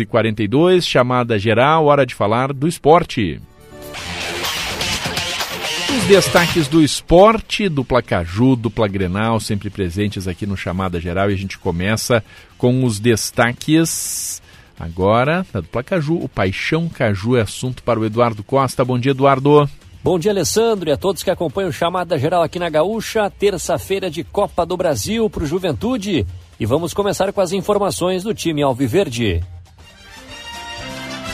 e 42 chamada geral, hora de falar do esporte. Os destaques do esporte, dupla Caju, dupla Grenal, sempre presentes aqui no Chamada Geral e a gente começa com os destaques agora da dupla Caju. O Paixão Caju é assunto para o Eduardo Costa. Bom dia, Eduardo. Bom dia, Alessandro, e a todos que acompanham o Chamada Geral aqui na Gaúcha, terça-feira de Copa do Brasil para o Juventude. E vamos começar com as informações do time Alviverde.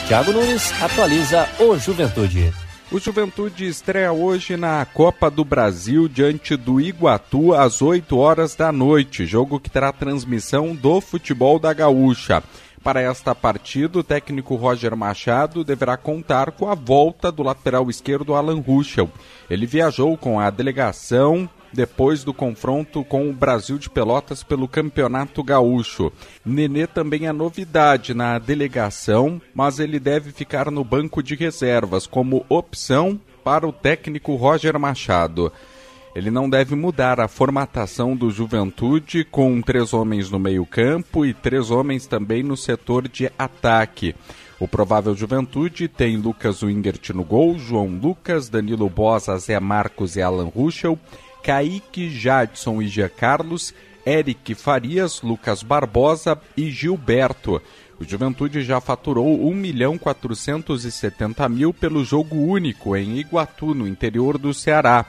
Thiago Nunes atualiza o Juventude. O Juventude estreia hoje na Copa do Brasil diante do Iguatu às 8 horas da noite, jogo que terá transmissão do futebol da Gaúcha. Para esta partida, o técnico Roger Machado deverá contar com a volta do lateral esquerdo Alan Ruschel. Ele viajou com a delegação depois do confronto com o Brasil de Pelotas pelo Campeonato Gaúcho. Nenê também é novidade na delegação, mas ele deve ficar no banco de reservas como opção para o técnico Roger Machado. Ele não deve mudar a formatação do Juventude com três homens no meio-campo e três homens também no setor de ataque. O provável Juventude tem Lucas Wingert no gol, João Lucas, Danilo Bosa, Zé Marcos e Alan Ruschel, Kaique, Jadson e Gia Carlos, Eric Farias, Lucas Barbosa e Gilberto. O Juventude já faturou 1 milhão 470 mil pelo jogo único em Iguatu, no interior do Ceará.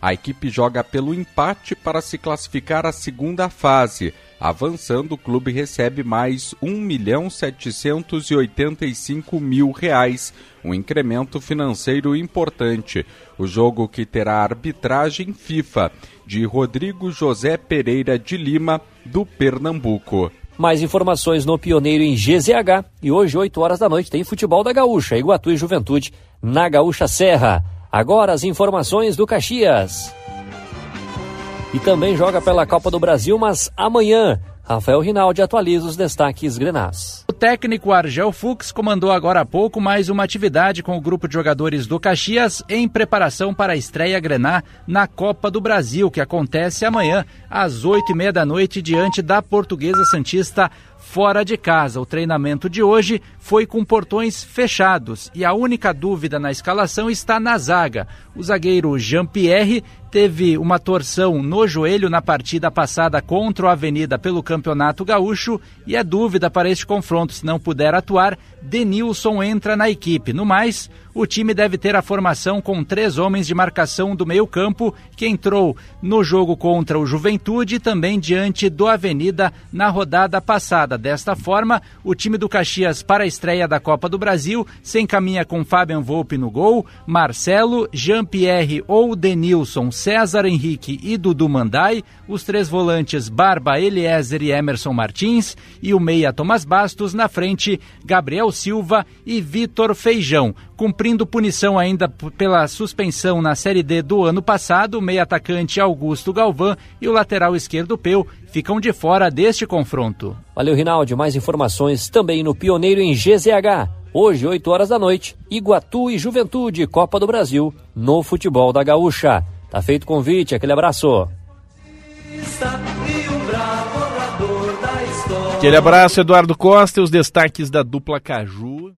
A equipe joga pelo empate para se classificar à segunda fase. Avançando, o clube recebe mais 1 milhão 785 mil reais, um incremento financeiro importante. O jogo que terá arbitragem FIFA de Rodrigo José Pereira de Lima, do Pernambuco. Mais informações no Pioneiro em GZH e hoje, 8 horas da noite, tem futebol da Gaúcha, Iguatu e Juventude, na Gaúcha Serra. Agora as informações do Caxias. E também joga pela Copa do Brasil, mas amanhã. Rafael Rinaldi atualiza os destaques grenás. Técnico Argel Fux comandou agora há pouco mais uma atividade com o grupo de jogadores do Caxias em preparação para a estreia grená na Copa do Brasil, que acontece amanhã às oito e meia da noite diante da Portuguesa Santista fora de casa. O treinamento de hoje foi com portões fechados e a única dúvida na escalação está na zaga. O zagueiro Jean-Pierre teve uma torção no joelho na partida passada contra o Avenida pelo Campeonato Gaúcho e é dúvida para este confronto. Se não puder atuar, Denilson entra na equipe. No mais, o time deve ter a formação com três homens de marcação do meio-campo, que entrou no jogo contra o Juventude e também diante do Avenida na rodada passada. Desta forma, o time do Caxias para a estreia da Copa do Brasil se encaminha com Fabian Volpe no gol, Marcelo, Jean-Pierre ou Denilson, César Henrique e Dudu Mandai, os três volantes Barba, Eliezer e Emerson Martins e o meia Thomas Bastos na frente, Gabriel Silva e Vitor Feijão. Cumprindo punição ainda pela suspensão na Série D do ano passado, o meia atacante Augusto Galvão e o lateral esquerdo Peu ficam de fora deste confronto. Valeu, Rinaldi. Mais informações também no Pioneiro em GZH. Hoje, 8 horas da noite, Iguatu e Juventude, Copa do Brasil, no futebol da Gaúcha. Tá feito o convite, aquele abraço. Aquele abraço, Eduardo Costa, e os destaques da dupla Caju.